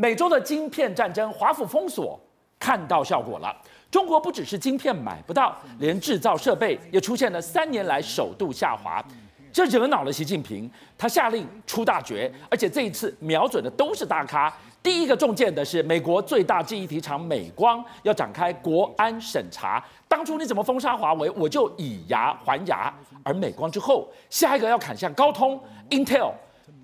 美洲的晶片战争，华府封锁，看到效果了。中国不只是晶片买不到，连制造设备也出现了三年来首度下滑，这惹恼了习近平，他下令出大绝，而且这一次瞄准的都是大咖。第一个中箭的是美国最大记忆体厂美光，要展开国安审查。当初你怎么封杀华为，我就以牙还牙。而美光之后，下一个要砍向高通、Intel。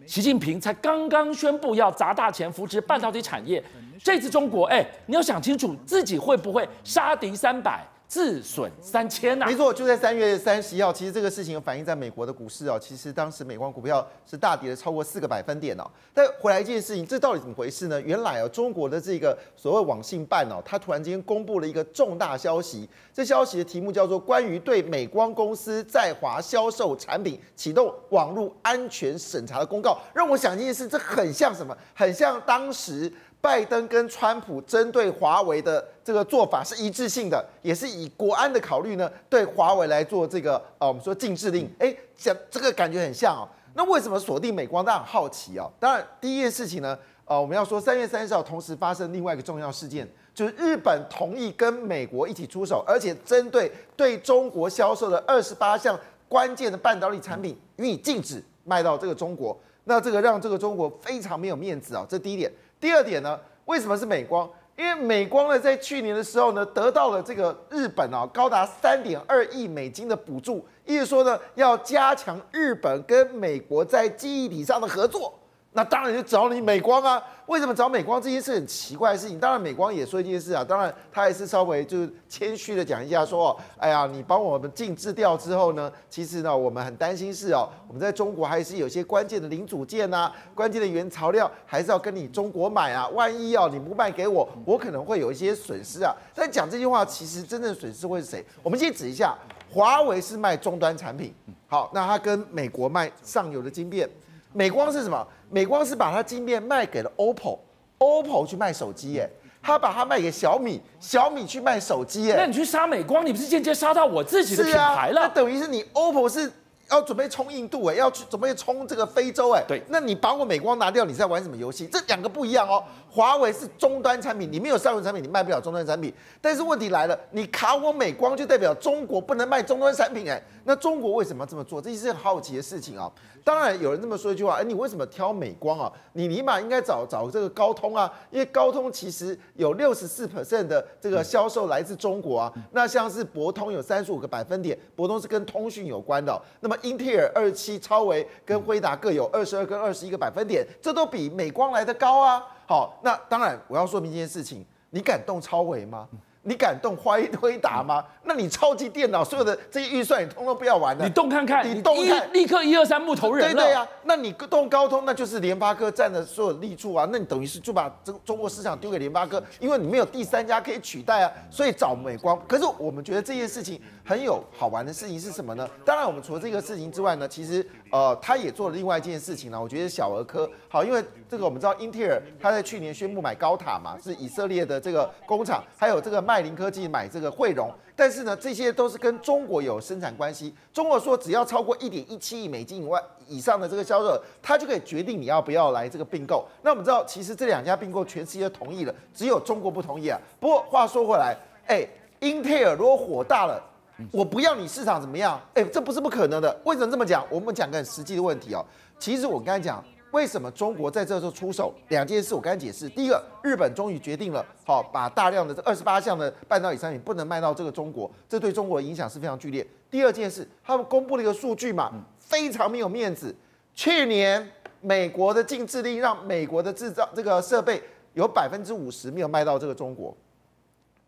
习近平才刚刚宣布要砸大钱扶持半导体产业，这次中国，哎，你要想清楚自己会不会杀敌三百。自损三千呐、啊！没错，就在三月三十一号，其实这个事情反映在美国的股市哦。其实当时美光股票是大跌了超过四个百分点哦。但回来一件事情，这到底怎么回事呢？原来哦，中国的这个所谓网信办哦，它突然间公布了一个重大消息。这消息的题目叫做《关于对美光公司在华销售产品启动网络安全审查的公告》。让我想一件事，这很像什么？很像当时。拜登跟川普针对华为的这个做法是一致性的，也是以国安的考虑呢，对华为来做这个呃，我们说禁制令。哎，讲这个感觉很像哦。那为什么锁定美光？大家很好奇哦。当然，第一件事情呢，呃，我们要说三月三十号同时发生另外一个重要事件，就是日本同意跟美国一起出手，而且针对对中国销售的二十八项关键的半导体产品予以禁止卖到这个中国。那这个让这个中国非常没有面子啊，这第一点。第二点呢，为什么是美光？因为美光呢，在去年的时候呢，得到了这个日本啊高达三点二亿美金的补助，意思说呢，要加强日本跟美国在记忆体上的合作。那当然就找你美光啊！为什么找美光这件事很奇怪的事情？当然美光也说一件事啊，当然他也是稍微就是谦虚的讲一下说，哎呀，你帮我们禁制掉之后呢，其实呢我们很担心是哦，我们在中国还是有些关键的零组件呐、啊，关键的原材料还是要跟你中国买啊，万一哦你不卖给我，我可能会有一些损失啊。但讲这句话，其实真正损失会是谁？我们先指一下，华为是卖终端产品，好，那他跟美国卖上游的晶片。美光是什么？美光是把它晶片卖给了 OPPO，OPPO 去卖手机耶，他把它卖给小米，小米去卖手机耶。那你去杀美光，你不是间接杀到我自己的品牌了？那等于是你 OPPO 是。要准备冲印度哎，要去准备冲这个非洲哎，对，那你把我美光拿掉，你在玩什么游戏？这两个不一样哦。华为是终端产品，你没有上游产品，你卖不了终端产品。但是问题来了，你卡我美光，就代表中国不能卖终端产品哎。那中国为什么要这么做？这是很好奇的事情啊。当然有人这么说一句话，哎，你为什么挑美光啊？你尼玛应该找找这个高通啊，因为高通其实有六十四 percent 的这个销售来自中国啊。那像是博通有三十五个百分点，博通是跟通讯有关的。那么英特尔二七，超微跟辉达各有二十二跟二十一个百分点，这都比美光来得高啊。好，那当然我要说明一件事情，你敢动超维吗？你敢动辉辉达吗？那你超级电脑所有的这些预算你通通不要玩了。你动看看，你动看，立刻一二三木头人。对对呀、啊，那你动高通，那就是联发科占的所有利处啊。那你等于是就把这个中国市场丢给联发科，因为你没有第三家可以取代啊。所以找美光。可是我们觉得这件事情很有好玩的事情是什么呢？当然，我们除了这个事情之外呢，其实呃，他也做了另外一件事情呢。我觉得小儿科好，因为这个我们知道英特尔他在去年宣布买高塔嘛，是以色列的这个工厂，还有这个麦林科技买。这个汇荣，但是呢，这些都是跟中国有生产关系。中国说只要超过一点一七亿美金以外以上的这个销售，它就可以决定你要不要来这个并购。那我们知道，其实这两家并购全世界都同意了，只有中国不同意啊。不过话说回来，哎，英特尔如果火大了，我不要你市场怎么样？哎，这不是不可能的。为什么这么讲？我们讲个很实际的问题哦。其实我刚才讲。为什么中国在这时候出手？两件事我刚才解释。第一个，日本终于决定了，好，把大量的这二十八项的半导体产品不能卖到这个中国，这对中国的影响是非常剧烈。第二件事，他们公布了一个数据嘛，非常没有面子。去年美国的禁制令让美国的制造这个设备有百分之五十没有卖到这个中国，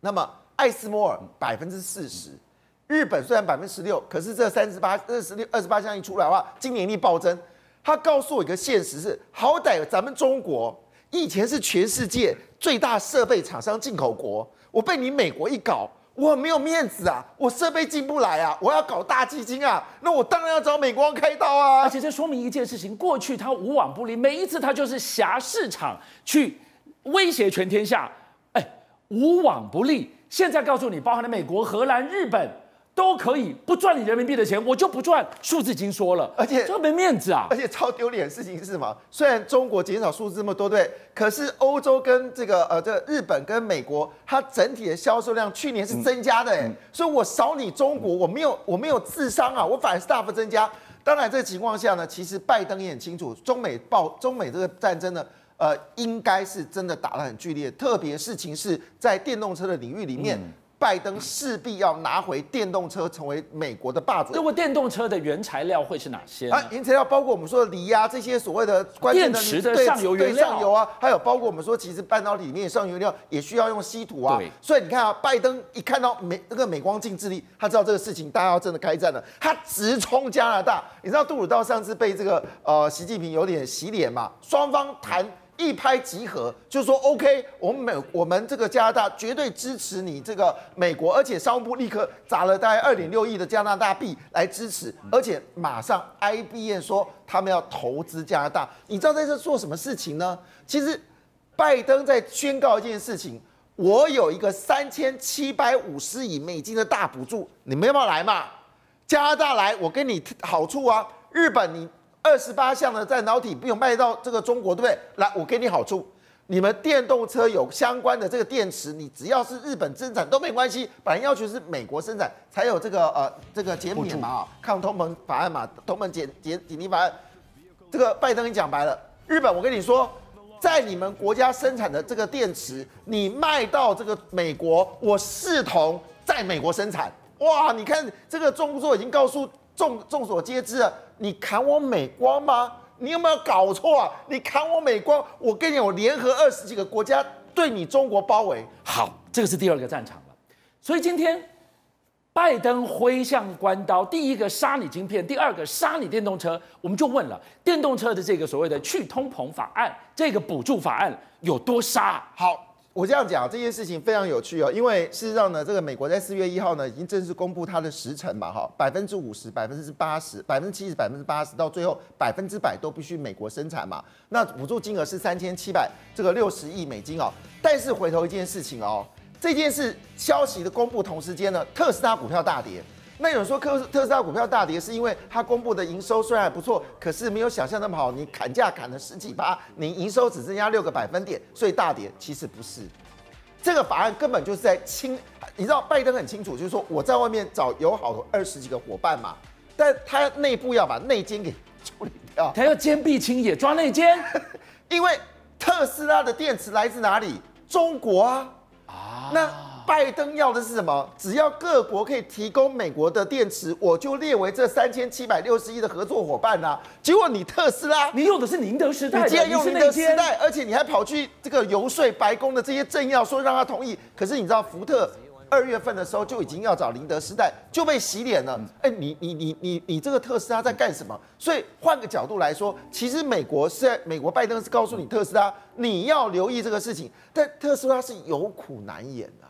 那么艾斯摩尔百分之四十，日本虽然百分之十六，可是这三十八、二十六、二十八项一出来的话，今年一定暴增。他告诉我一个现实是，好歹咱们中国以前是全世界最大设备厂商进口国，我被你美国一搞，我没有面子啊，我设备进不来啊，我要搞大基金啊，那我当然要找美光开刀啊。而且这说明一件事情，过去他无往不利，每一次他就是挟市场去威胁全天下，哎，无往不利。现在告诉你，包含了美国、荷兰、日本。都可以不赚你人民币的钱，我就不赚。数字已经说了，而且这没面子啊！而且超丢脸的事情是什么？虽然中国减少数字这么多，对，可是欧洲跟这个呃这个日本跟美国，它整体的销售量去年是增加的，哎、嗯，所以我少你中国，我没有我没有智商啊，我反而是大幅增加。当然这个情况下呢，其实拜登也很清楚，中美爆中美这个战争呢，呃，应该是真的打得很剧烈，特别事情是在电动车的领域里面。嗯拜登势必要拿回电动车，成为美国的霸主。如果电动车的原材料会是哪些？啊，原材料包括我们说的锂啊，这些所谓的关键的电池的上游原料，上游啊，还有包括我们说，其实半导体里面上游原料也需要用稀土啊。对。所以你看啊，拜登一看到美那个美光镜智力，他知道这个事情大家要真的开战了，他直冲加拿大。你知道杜鲁道上次被这个呃习近平有点洗脸嘛？双方谈。一拍即合，就说 OK，我们美我们这个加拿大绝对支持你这个美国，而且商务部立刻砸了大概二点六亿的加拿大币来支持，而且马上 IBM 说他们要投资加拿大。你知道在这做什么事情呢？其实拜登在宣告一件事情，我有一个三千七百五十亿美金的大补助，你们要不要来嘛？加拿大来，我给你好处啊。日本你。二十八项的在半导体不有卖到这个中国，对不对？来，我给你好处，你们电动车有相关的这个电池，你只要是日本生产都没关系。本来要求是美国生产才有这个呃这个减免嘛，抗通膨法案嘛，通膨减减减低法案。这个拜登你讲白了，日本我跟你说，在你们国家生产的这个电池，你卖到这个美国，我视同在美国生产。哇，你看这个中国已经告诉。众众所皆知啊，你砍我美光吗？你有没有搞错啊？你砍我美光，我跟你讲，我联合二十几个国家对你中国包围。好，这个是第二个战场了。所以今天拜登挥向关刀，第一个杀你晶片，第二个杀你电动车。我们就问了，电动车的这个所谓的去通膨法案，这个补助法案有多杀？好。我这样讲，这件事情非常有趣哦，因为事实上呢，这个美国在四月一号呢，已经正式公布它的时程嘛，哈，百分之五十、百分之八十、百分之七十、百分之八十，到最后百分之百都必须美国生产嘛。那补助金额是三千七百这个六十亿美金哦。但是回头一件事情哦，这件事消息的公布同时间呢，特斯拉股票大跌。那有人说特特斯拉股票大跌是因为它公布的营收虽然还不错，可是没有想象那么好。你砍价砍了十几趴，你营收只增加六个百分点，所以大跌。其实不是，这个法案根本就是在清。你知道拜登很清楚，就是说我在外面找友好的二十几个伙伴嘛，但他内部要把内奸给处理掉，他要坚壁清野，抓内奸。因为特斯拉的电池来自哪里？中国啊。啊。那。拜登要的是什么？只要各国可以提供美国的电池，我就列为这三千七百六十亿的合作伙伴呐、啊。结果你特斯拉，你用的是宁德时代，你竟然用宁德时代，而且你还跑去这个游说白宫的这些政要，说让他同意。可是你知道福特二月份的时候就已经要找宁德时代，就被洗脸了。哎，你你你你你这个特斯拉在干什么？所以换个角度来说，其实美国是在美国拜登是告诉你特斯拉，你要留意这个事情，但特斯拉是有苦难言的。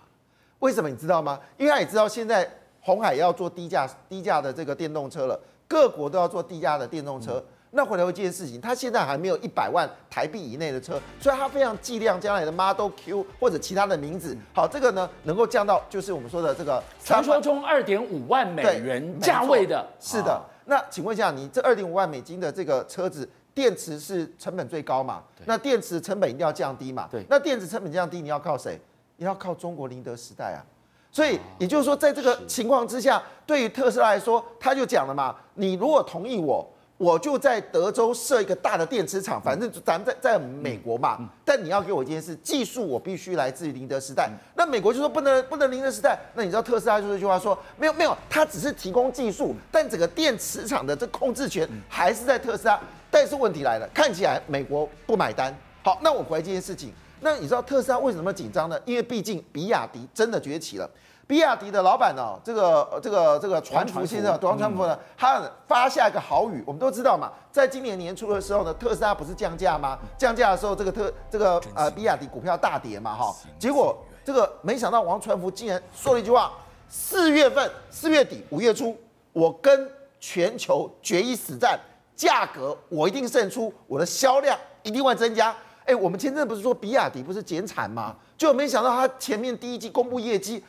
为什么你知道吗？因为他也知道现在红海要做低价低价的这个电动车了，各国都要做低价的电动车。嗯、那回头一件事情，他现在还没有一百万台币以内的车，所以他非常计量将来的 Model Q 或者其他的名字。好，这个呢能够降到就是我们说的这个传说中二点五万美元价位的。是的。那请问一下，你这二点五万美金的这个车子，电池是成本最高嘛？那电池成本一定要降低嘛？对。那电池成本降低，你要靠谁？你要靠中国宁德时代啊，所以也就是说，在这个情况之下，对于特斯拉来说，他就讲了嘛，你如果同意我，我就在德州设一个大的电池厂，反正咱们在在美国嘛，但你要给我一件事，技术我必须来自于宁德时代。那美国就说不能不能宁德时代，那你知道特斯拉就这句话说，没有没有，他只是提供技术，但整个电池厂的这控制权还是在特斯拉。但是问题来了，看起来美国不买单。好，那我回来这件事情。那你知道特斯拉为什么紧张呢？因为毕竟比亚迪真的崛起了。比亚迪的老板呢，这个这个这个传福先生，王传福呢，他发下一个豪语。我们都知道嘛，在今年年初的时候呢，特斯拉不是降价吗？降价的时候，这个特这个呃比亚迪股票大跌嘛，哈。结果这个没想到王传福竟然说了一句话：四月份、四月底、五月初，我跟全球决一死战，价格我一定胜出，我的销量一定会增加。哎，我们前阵不是说比亚迪不是减产吗？就没想到他前面第一季公布业绩，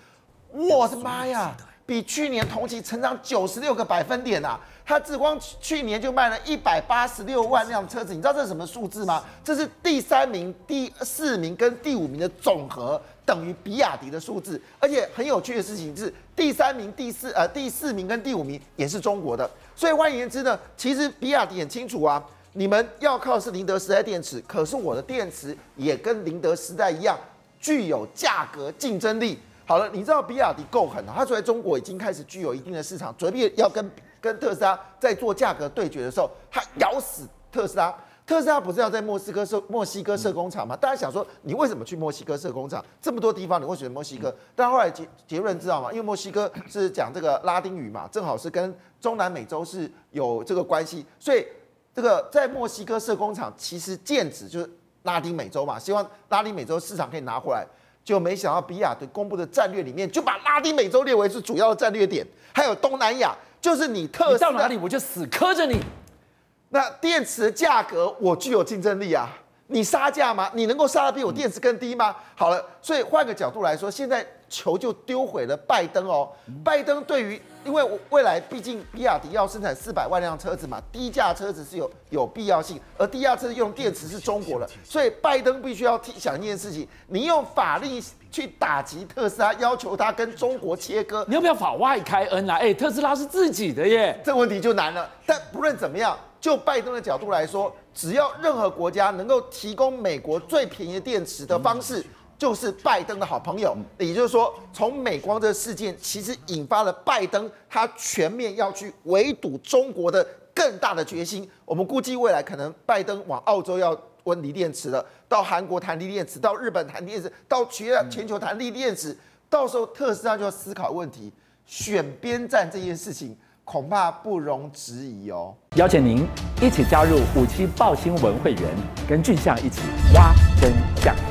我的妈呀，比去年同期成长九十六个百分点啊！它只光去年就卖了一百八十六万辆车子，你知道这是什么数字吗？这是第三名、第四名跟第五名的总和等于比亚迪的数字。而且很有趣的事情是，第三名、第四呃第四名跟第五名也是中国的。所以换言之呢，其实比亚迪很清楚啊，你们要靠的是宁德时代电池，可是我的电池也跟宁德时代一样具有价格竞争力。好了，你知道比亚迪够狠啊，它在中国已经开始具有一定的市场，准备要跟跟特斯拉在做价格对决的时候，它咬死特斯拉。特斯拉不是要在墨西哥设墨西哥设工厂吗？大家想说，你为什么去墨西哥设工厂？这么多地方，你会选墨西哥？但后来结结论知道吗？因为墨西哥是讲这个拉丁语嘛，正好是跟中南美洲是有这个关系，所以这个在墨西哥设工厂，其实剑指就是拉丁美洲嘛，希望拉丁美洲市场可以拿回来。就没想到比亚迪公布的战略里面，就把拉丁美洲列为是主要的战略点，还有东南亚。就是你特到哪里我就死磕着你。那电池的价格我具有竞争力啊，你杀价吗？你能够杀的比我电池更低吗？好了，所以换个角度来说，现在球就丢回了拜登哦。拜登对于，因为未来毕竟比亚迪要生产四百万辆车子嘛，低价车子是有有必要性，而低价车子用电池是中国的，所以拜登必须要想一件事情，你用法律。去打击特斯拉，要求他跟中国切割，你要不要法外开恩啊？哎，特斯拉是自己的耶，这个问题就难了。但不论怎么样，就拜登的角度来说，只要任何国家能够提供美国最便宜的电池的方式，就是拜登的好朋友。也就是说，从美光这个事件，其实引发了拜登他全面要去围堵中国的更大的决心。我们估计未来可能拜登往澳洲要。问锂电池了，到韩国谈锂电池，到日本谈电池，到全全球谈锂电池，到时候特斯拉就要思考问题，选边站这件事情恐怕不容置疑哦。邀请您一起加入五七爆新闻会员，跟俊相一起挖真相。